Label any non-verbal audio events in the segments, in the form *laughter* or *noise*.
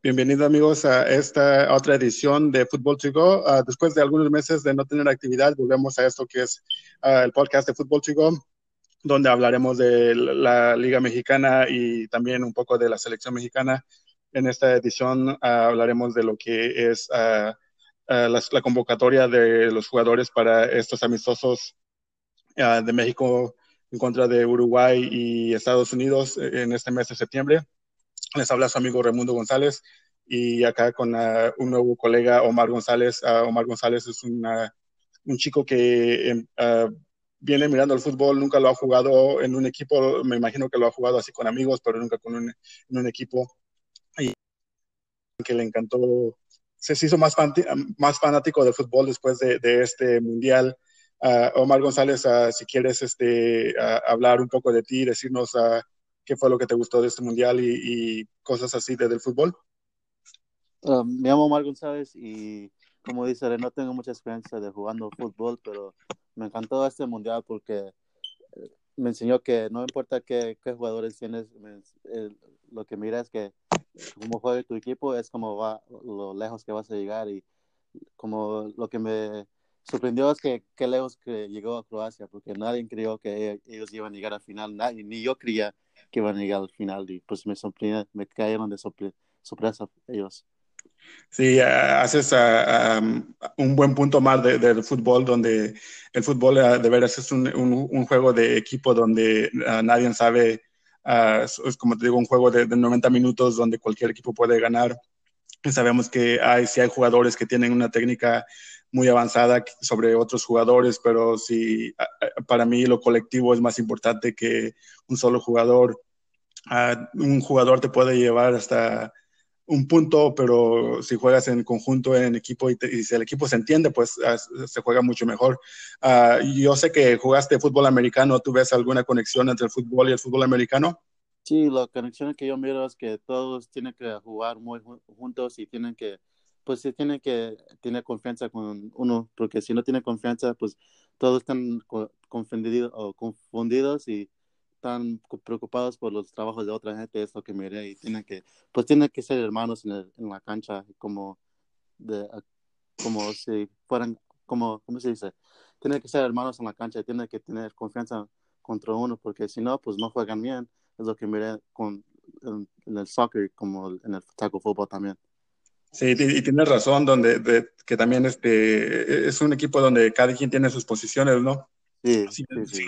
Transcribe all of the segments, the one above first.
Bienvenidos amigos a esta otra edición de Fútbol to Go. Uh, después de algunos meses de no tener actividad, volvemos a esto que es uh, el podcast de Fútbol to Go, donde hablaremos de la Liga Mexicana y también un poco de la selección mexicana. En esta edición uh, hablaremos de lo que es la, la, convocatoria de los jugadores para estos amistosos de México en contra de Uruguay y Estados Unidos en este mes de septiembre. Les habla su amigo Raimundo González y acá con uh, un nuevo colega, Omar González. Uh, Omar González es una, un chico que uh, viene mirando el fútbol, nunca lo ha jugado en un equipo, me imagino que lo ha jugado así con amigos, pero nunca con un, en un equipo. Y que le encantó, se hizo más, más fanático del fútbol después de, de este mundial. Omar González, si quieres este, hablar un poco de ti, decirnos qué fue lo que te gustó de este mundial y, y cosas así de, del fútbol. Uh, me llamo Omar González y como dice, no tengo mucha experiencia de jugando fútbol, pero me encantó este mundial porque eh, me enseñó que no importa qué, qué jugadores tienes, lo que mira es que como juega tu equipo es como va lo lejos que vas a llegar y como lo que me sorprendió es que qué lejos que llegó a Croacia porque nadie creyó que ellos iban a llegar al final, nadie, ni yo creía que van a llegar al final y pues me me cayeron de sorpresa ellos. Sí, haces un buen punto más del fútbol, donde el fútbol de veras es un, un, juego de equipo donde nadie sabe, es como te digo, un juego de, 90 minutos donde cualquier equipo puede ganar. Sabemos que hay, si hay jugadores que tienen una técnica muy avanzada sobre otros jugadores, pero sí, para mí lo colectivo es más importante que un solo jugador. un jugador te puede llevar hasta un punto, pero si juegas en conjunto, en equipo, y, si el equipo se entiende, pues se juega mucho mejor. yo sé que jugaste fútbol americano, ¿tú ves alguna conexión entre el fútbol y el fútbol americano? Sí, la conexión que yo miro es que todos tienen que jugar muy juntos y tienen que pues se tiene que tener confianza con uno, porque si no tiene confianza, pues todos están confundidos, o confundidos y están preocupados por los trabajos de otra gente, es lo que miré, y tienen que, pues tienen que ser hermanos en, la cancha, como, de, como si fueran, como, ¿cómo se dice? Tienen que ser hermanos en la cancha, tienen que tener confianza contra uno, porque si no, pues no juegan bien, es lo que miré con, en, en el soccer, como en el taco fútbol también. Sí, y tienes razón, donde que también este es un equipo donde cada quien tiene sus posiciones, ¿no? Sí, sí, sí,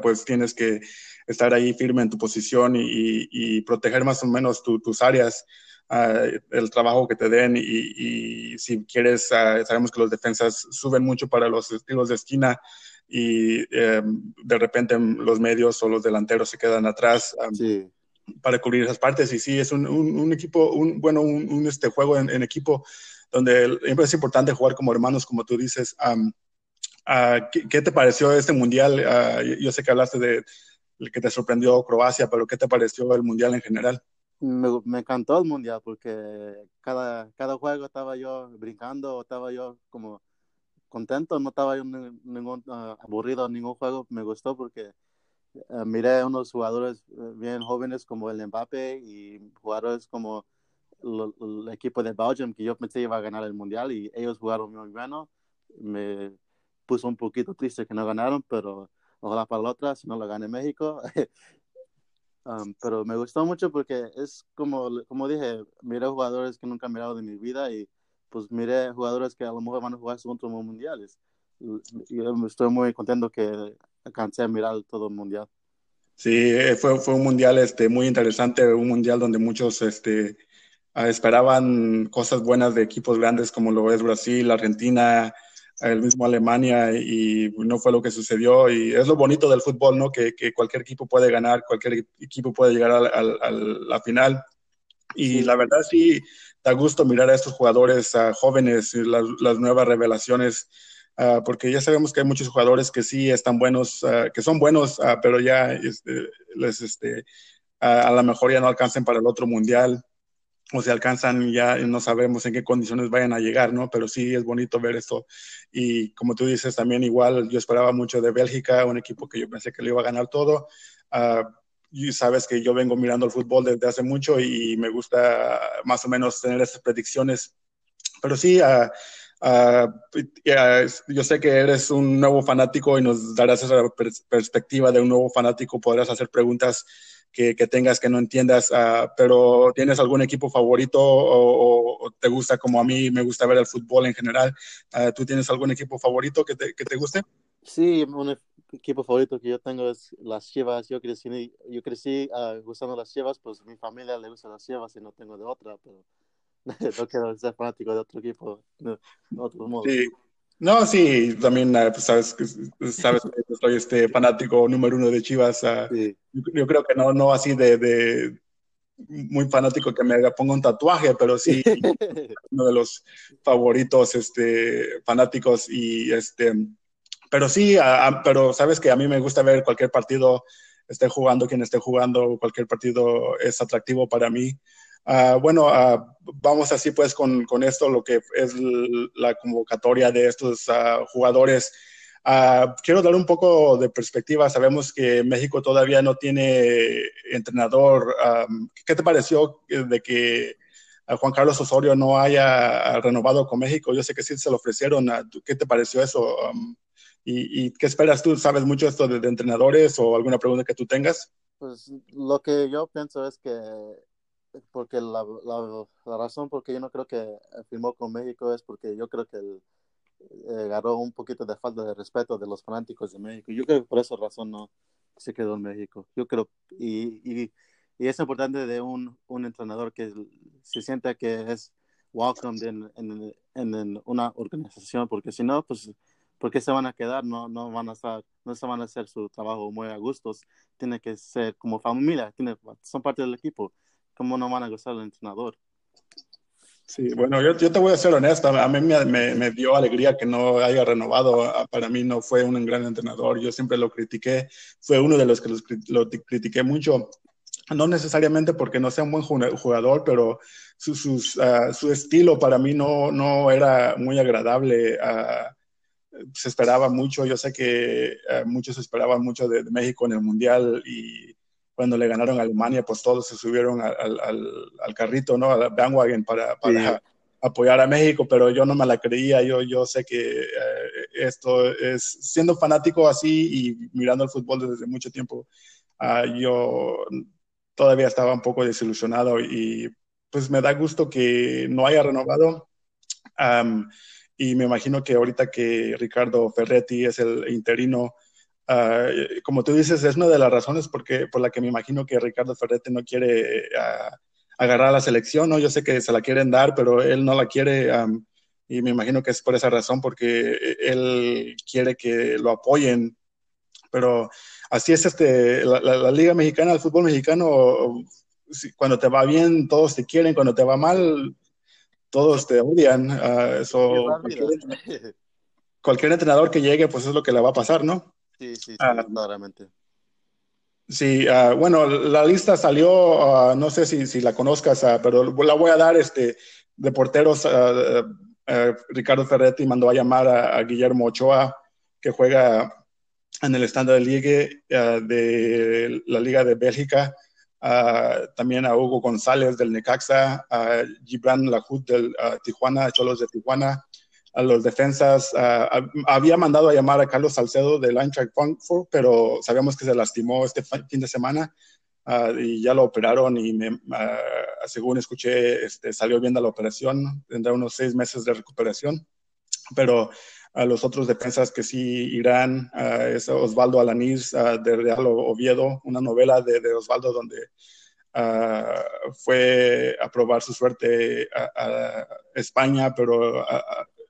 pues tienes que estar ahí firme en tu posición y, y proteger más o menos tus áreas, uh, el trabajo que te den y, y si quieres, uh, sabemos que los defensas suben mucho para los estilos de esquina y um, de repente los medios o los delanteros se quedan atrás. Um, sí para cubrir esas partes. Y sí, es un, un, equipo, un, bueno, un, este juego en, equipo donde es importante jugar como hermanos, como tú dices. Um, uh, ¿qué, te pareció este mundial? Uh, yo sé que hablaste de que te sorprendió Croacia, pero ¿qué te pareció el mundial en general? Me, me, encantó el mundial porque cada, cada juego estaba yo brincando, estaba yo como contento, no estaba yo ningún uh, aburrido ningún juego, me gustó porque uh, miré unos jugadores eh, bien jóvenes como el Mbappe y jugadores como el equipo de Belgium que yo pensé iba a ganar el mundial y ellos jugaron muy bueno. Me puso un poquito triste que no ganaron, pero ojalá para la otra, si no lo gane México. *laughs* um, pero me gustó mucho porque es como, como dije, miré jugadores que nunca he mirado de mi vida y pues miré jugadores que a lo mejor van a jugar otros mundiales. Yo estoy muy contento que alcancé a mirar todo el mundial. Sí, eh, fue, fue un mundial este, muy interesante, un mundial donde muchos este, ah, esperaban cosas buenas de equipos grandes como lo es Brasil, Argentina, el mismo Alemania y no fue lo que sucedió y es lo bonito del fútbol, ¿no? Que, que cualquier equipo puede ganar, cualquier equipo puede llegar a, la final y la verdad sí da gusto mirar a estos jugadores a jóvenes, las, las nuevas revelaciones Uh, porque ya sabemos que hay muchos jugadores que sí están buenos, uh, que son buenos, uh, pero ya este, les, este, a lo mejor ya no alcancen para el otro mundial, o si alcanzan ya no sabemos en qué condiciones vayan a llegar, ¿no? Pero sí es bonito ver esto. Y como tú dices, también igual yo esperaba mucho de Bélgica, un equipo que yo pensé que le iba a ganar todo. y sabes que yo vengo mirando el fútbol desde hace mucho y me gusta más o menos tener esas predicciones. Pero sí, uh, yo sé que eres un nuevo fanático y nos darás esa perspectiva de un nuevo fanático, podrás hacer preguntas que, que tengas que no entiendas, uh, pero ¿tienes algún equipo favorito o, o, te gusta como a mí me gusta ver el fútbol en general? ¿Tú tienes algún equipo favorito que te, que te guste? Sí, un equipo favorito que yo tengo es las Chivas. Yo crecí, yo crecí gustando las Chivas, pues mi familia le gusta las Chivas y no tengo de otra, pero *laughs* no quiero ser fanático de otro equipo, de otro modo. Sí. No, sí, también pues, sabes que sabes que soy este fanático número uno de Chivas. Uh, sí. yo, yo, creo que no, no así de, de muy fanático que me ponga un tatuaje, pero sí *laughs* uno de los favoritos este, fanáticos y este pero sí, a, a, pero sabes que a mí me gusta ver cualquier partido, esté jugando quien esté jugando, cualquier partido es atractivo para mí. Uh, bueno, uh, vamos así pues con, esto, lo que es la convocatoria de estos uh, jugadores. quiero dar un poco de perspectiva. Sabemos que México todavía no tiene entrenador. ¿Qué te pareció de que Juan Carlos Osorio no haya renovado con México? Yo sé que sí se lo ofrecieron. ¿Qué te pareció eso? Um, ¿Y, ¿Y, qué esperas tú? ¿Sabes mucho esto de, de, entrenadores o alguna pregunta que tú tengas? Pues lo que yo pienso es que, porque la, la, la razón por qué yo no creo que firmó con México es porque yo creo que eh, agarró un poquito de falta de respeto de los fanáticos de México. Yo creo que por esa razón no se quedó en México. Yo creo, y, y, y es importante de un, un entrenador que se sienta que es welcomed en, en, en, una organización, porque si no, pues porque se van a quedar, no, no van a estar, no se van a hacer su trabajo muy a gustos, tiene que ser como familia, tiene, son parte del equipo, ¿cómo no van a gustar el entrenador? Sí, bueno, yo, yo te voy a ser honesto, a mí me, me, me, dio alegría que no haya renovado, para mí no fue un gran entrenador, yo siempre lo critiqué, fue uno de los que los, lo critiqué mucho, no necesariamente porque no sea un buen jugador, pero su, sus, uh, su estilo para mí no, no era muy agradable. Uh, se esperaba mucho, yo sé que eh, muchos esperaban mucho de, de, México en el Mundial y cuando le ganaron a Alemania, pues todos se subieron al, al, al carrito, ¿no? Al bandwagon para, para sí. apoyar a México, pero yo no me la creía, yo, yo sé que eh, esto es, siendo fanático así y mirando el fútbol desde mucho tiempo, uh, yo todavía estaba un poco desilusionado y pues me da gusto que no haya renovado. Um, y me imagino que ahorita que Ricardo Ferretti es el interino, uh, como tú dices, es una de las razones porque, por la que me imagino que Ricardo Ferretti no quiere uh, agarrar a la selección, ¿no? Yo sé que se la quieren dar, pero él no la quiere um, y me imagino que es por esa razón, porque él quiere que lo apoyen, pero así es este, la, la, la Liga Mexicana, el fútbol mexicano, cuando te va bien, todos te quieren, cuando te va mal, todos te odian. Uh, cualquier, cualquier, entrenador que llegue, pues es lo que le va a pasar, ¿no? Sí, sí, sí uh, claramente. Sí, uh, bueno, la lista salió, no sé si, si la conozcas, pero la voy a dar este, de porteros. Ricardo Ferretti mandó a llamar a, a, Guillermo Ochoa, que juega en el estándar de liga de la Liga de Bélgica uh, también a Hugo González del Necaxa, a Gibran Lahut del uh, Tijuana, Cholos de Tijuana, a los defensas. Uh, había mandado a llamar a Carlos Salcedo del Eintracht Frankfurt, pero sabíamos que se lastimó este fin de semana y ya lo operaron y me, según escuché, este, salió bien de la operación, tendrá unos seis meses de recuperación, pero a los otros defensas que sí irán, es Osvaldo Alanís de Real Oviedo, una novela de, Osvaldo donde uh, fue a probar su suerte a, a España, pero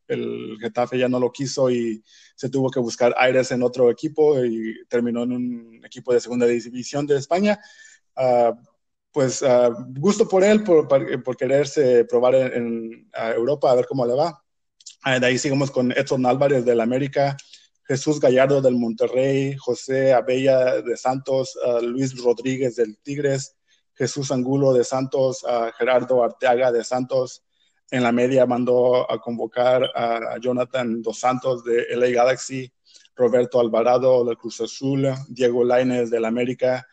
el Getafe ya no lo quiso y se tuvo que buscar aires en otro equipo y terminó en un equipo de segunda división de España. pues gusto por él, por, por quererse probar en, Europa, a ver cómo le va Ah, de ahí seguimos con Edson Álvarez del América, Jesús Gallardo del Monterrey, José Abella de Santos, Luis Rodríguez del Tigres, Jesús Angulo de Santos, Gerardo Arteaga de Santos. En la media mandó a convocar a Jonathan Dos Santos de LA Galaxy, Roberto Alvarado del Cruz Azul, Diego Lainez del América,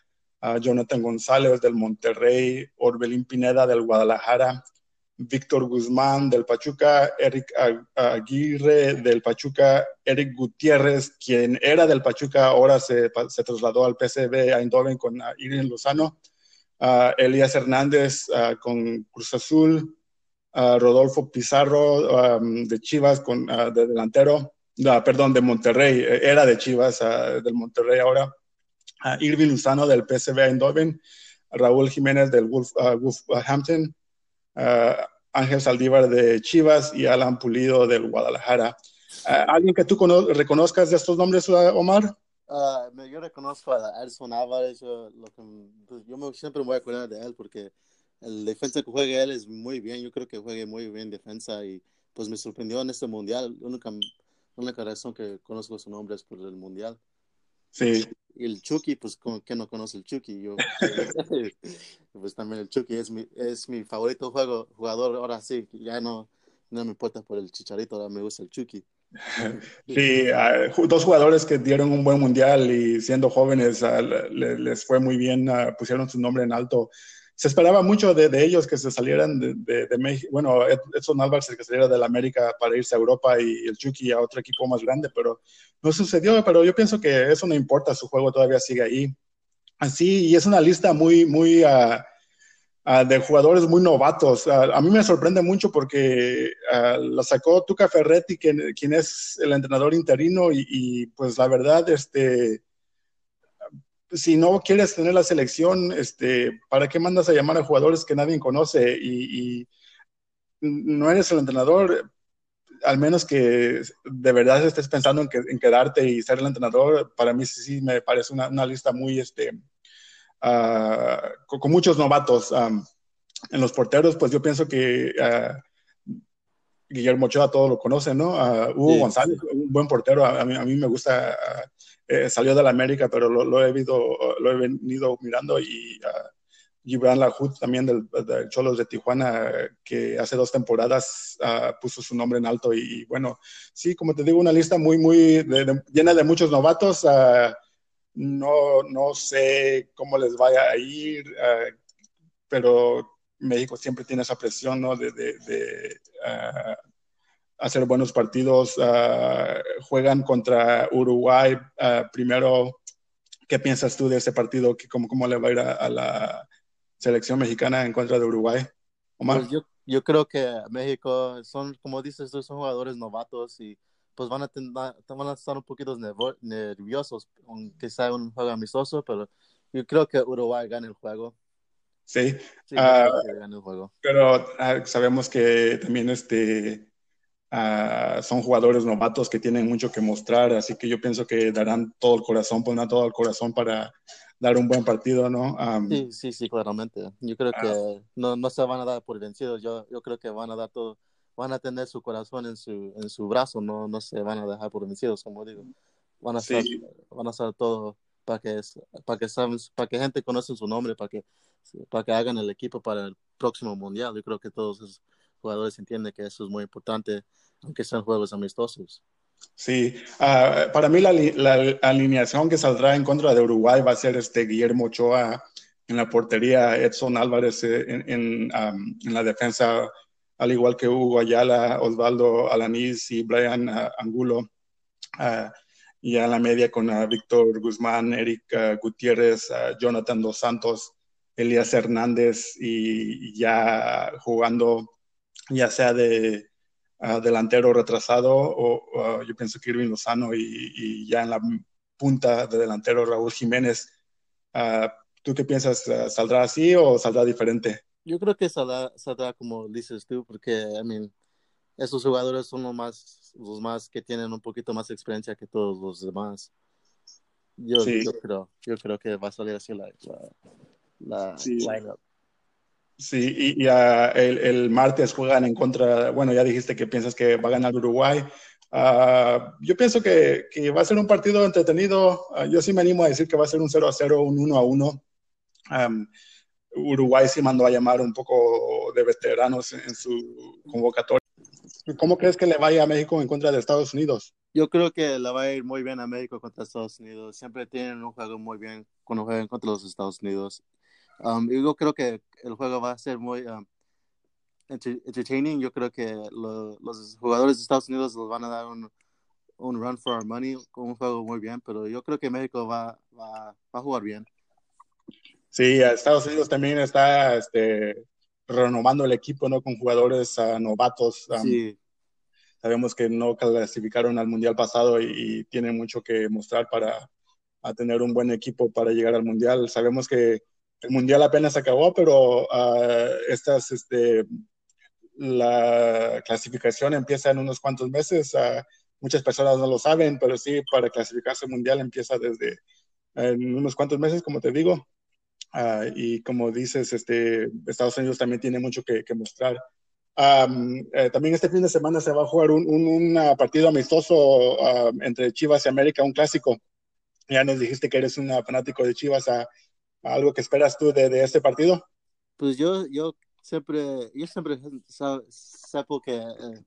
Jonathan González del Monterrey, Orbelín Pineda del Guadalajara, Víctor Guzmán del Pachuca, Eric Aguirre del Pachuca, Eric Gutiérrez, quien era del Pachuca, ahora se, trasladó al PCB Eindhoven con Irene Lozano, Elías Hernández con Cruz Azul, Rodolfo Pizarro de Chivas con, de delantero, perdón, de Monterrey, eh, era de Chivas, del Monterrey ahora, Irving Lozano del PCB Eindhoven, Raúl Jiménez del Wolverhampton, Ángel Saldívar de Chivas y Alan Pulido del Guadalajara. Ah, ¿Alguien que tú reconozcas de estos nombres, Omar? Ah, yo reconozco a Edson Álvarez, yo, pues, yo siempre me voy a acordar de él porque el defensa que juega él es muy bien, yo creo que juega muy bien defensa y pues me sorprendió en este mundial, la única, única razón que conozco su nombre es por el mundial. Sí. Y el Chucky, pues, ¿quién no conoce el Chucky? Yo, *laughs* pues también el Chucky es mi, es mi favorito juego, jugador. Ahora sí, ya no, no me importa por el Chicharito, ahora me gusta el Chucky. *laughs* Sí, ah, dos jugadores que dieron un buen mundial y siendo jóvenes ah, les, fue muy bien, ah, pusieron su nombre en alto se esperaba mucho de, ellos que se salieran de, México. Bueno, Edson Álvarez que saliera de la América para irse a Europa y el Chucky a otro equipo más grande, pero no sucedió. Pero yo pienso que eso no importa, su juego todavía sigue ahí. Así, y es una lista muy, muy uh, uh, de jugadores muy novatos. Uh, a mí me sorprende mucho porque la sacó Tuca Ferretti, quien, quien, es el entrenador interino, y, y pues la verdad, este si no quieres tener la selección, este, ¿para qué mandas a llamar a jugadores que nadie conoce y, no eres el entrenador? Al menos que de verdad estés pensando en, quedarte y ser el entrenador, para mí sí, me parece una, lista muy, este, ah, con, muchos novatos. en los porteros, pues yo pienso que uh, Guillermo Ochoa todos lo conocen, ¿no? Hugo González, un buen portero, a, mí, a mí, me gusta eh, salió de la América, pero lo, he, lo he venido mirando y uh, Gibran Lahut también del, Cholos de Tijuana, que hace dos temporadas ah, puso su nombre en alto y, bueno, sí, como te digo, una lista muy, muy llena de muchos novatos. Ah, no, no sé cómo les vaya a ir, pero México siempre tiene esa presión ¿no? de hacer buenos partidos. Ah, juegan contra Uruguay ah, primero. ¿Qué piensas tú de ese partido? ¿Cómo, cómo le va a ir a, la selección mexicana en contra de Uruguay? Pues yo, yo, creo que México son, como dices son jugadores novatos y pues van a, van a estar un poquito nerviosos, aunque sea un juego amistoso, pero yo creo que Uruguay gana el juego. Sí, ah, el juego. pero sabemos que también este, Ah, son jugadores novatos que tienen mucho que mostrar, así que yo pienso que darán todo el corazón, pondrán todo el corazón para dar un buen partido, ¿no? sí, sí, sí, claramente. Yo creo que ah. no, no, se van a dar por vencidos, yo, yo creo que van a dar todo, van a tener su corazón en su, en su brazo, no, no se van a dejar por vencidos, como digo. Van a hacer, van a hacer todo para que, para que, para que gente conozca su nombre, para que, para que hagan el equipo para el próximo mundial. Yo creo que todos esos jugadores entienden que eso es muy importante aunque sean juegos amistosos. Sí, ah, para mí la, alineación que saldrá en contra de Uruguay va a ser este Guillermo Ochoa en la portería, Edson Álvarez eh, en, la defensa, al igual que Hugo Ayala, Osvaldo Alanís y Brian ah, Angulo. Ah, y a la media con Víctor Guzmán, Eric Gutiérrez, Jonathan Dos Santos, Elías Hernández y ya jugando ya sea de delantero retrasado, o yo pienso que Irving Lozano y, ya en la punta de delantero Raúl Jiménez. Ah, ¿Tú qué piensas? Ah, ¿Saldrá así o saldrá diferente? Yo creo que saldrá, saldrá como dices tú, porque I mean, esos jugadores son los más, los más que tienen un poquito más experiencia que todos los demás. Yo, yo creo, yo creo que va a salir así la, la, lineup. Sí, y, el, martes juegan en contra, bueno, ya dijiste que piensas que va a ganar Uruguay. Ah, yo pienso que, va a ser un partido entretenido. Ah, yo sí me animo a decir que va a ser un 0 a 0, un 1 a 1. Uruguay sí mandó a llamar un poco de veteranos en, su convocatoria. ¿Cómo crees que le vaya a México en contra de Estados Unidos? Yo creo que le va a ir muy bien a México contra Estados Unidos. Siempre tienen un juego muy bien cuando juegan contra los Estados Unidos. Um, yo creo que el juego va a ser muy um, entertaining. Yo creo que los jugadores de Estados Unidos les van a dar un, un run for our money con un juego muy bien, pero yo creo que México va, va, va a jugar bien. Sí, Estados Unidos también está este, renovando el equipo, ¿no? Con jugadores uh, novatos. Um, sí. Sabemos que no clasificaron al Mundial pasado y, y tienen mucho que mostrar para a tener un buen equipo para llegar al Mundial. Sabemos que el Mundial apenas acabó, pero uh, estas, este, la clasificación empieza en unos cuantos meses. Uh, muchas personas no lo saben, pero sí, para clasificarse al Mundial empieza desde en unos cuantos meses, como te digo. Uh, y como dices, este, Estados Unidos también tiene mucho que, que mostrar. Um, eh, también este fin de semana se va a jugar un, un, un partido amistoso entre Chivas y América, un clásico. Ya nos dijiste que eres un fanático de Chivas. ¿a, a ¿Algo que esperas tú de, de, este partido? Pues yo, yo siempre, yo siempre sepo que eh,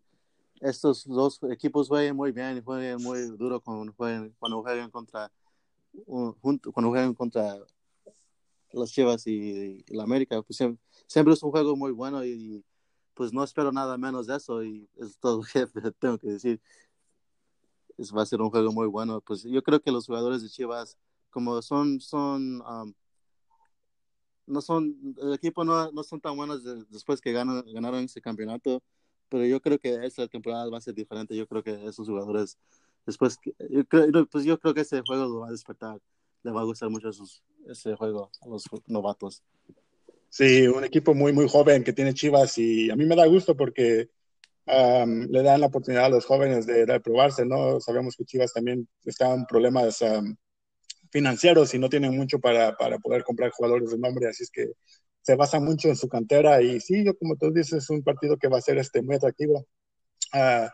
estos dos equipos juegan muy bien y juegan muy duro cuando juegan, cuando juegan contra, junto, cuando juegan contra las Chivas y, y la América, pues siempre, siempre, es un juego muy bueno y, y, pues no espero nada menos de eso y es todo lo que *laughs* tengo que decir. Es, va a ser un juego muy bueno. Pues yo creo que los jugadores de Chivas, como son, son, um, no son, el equipo no, no son tan buenos de, después que ganan, ganaron ese campeonato, pero yo creo que esta temporada va a ser diferente. Yo creo que esos jugadores, después, yo creo, pues yo creo que ese juego lo va a despertar le va a gustar mucho esos, ese juego a los novatos. Sí, un equipo muy, muy joven que tiene Chivas y a mí me da gusto porque um, le dan la oportunidad a los jóvenes de, de, probarse, ¿no? Sabemos que Chivas también está en problemas um, financieros y no tienen mucho para, para poder comprar jugadores de nombre, así es que se basa mucho en su cantera y sí, yo como tú dices, es un partido que va a ser este, muy atractivo. Uh,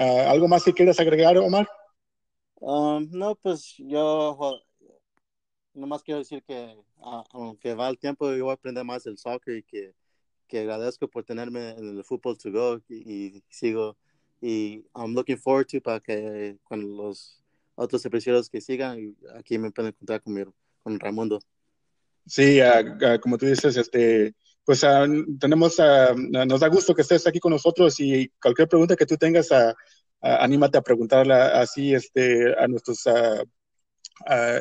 uh, ¿Algo más que quieras agregar, Omar? Um, no, pues yo nomás quiero decir que aunque va el tiempo, yo voy a aprender más del soccer y que, que agradezco por tenerme en el fútbol to go y, y, sigo y I'm looking forward to para que con los otros episodios que sigan aquí me pueden encontrar con, mi, con Raimundo. Sí, uh, como tú dices, este, pues tenemos, nos da gusto que estés aquí con nosotros y cualquier pregunta que tú tengas, anímate a preguntarla así este, a nuestros a, a,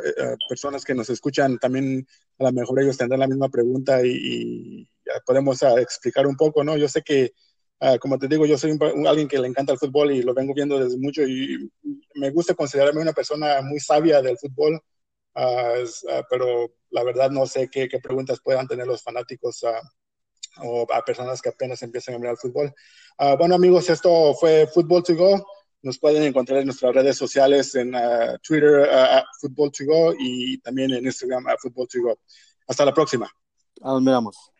personas que nos escuchan también a lo mejor ellos tendrán la misma pregunta y, podemos explicar un poco, ¿no? Yo sé que, uh, como te digo, yo soy un, un, alguien que le encanta el fútbol y lo vengo viendo desde mucho y me gusta considerarme una persona muy sabia del fútbol, uh, pero la verdad no sé qué, qué, preguntas puedan tener los fanáticos o a personas que apenas empiezan a mirar el fútbol. bueno, amigos, esto fue Fútbol to Go. Nos pueden encontrar en nuestras redes sociales, en uh, Twitter, uh, Football to Go, y también en Instagram, Football to Go. Hasta la próxima. Nos miramos.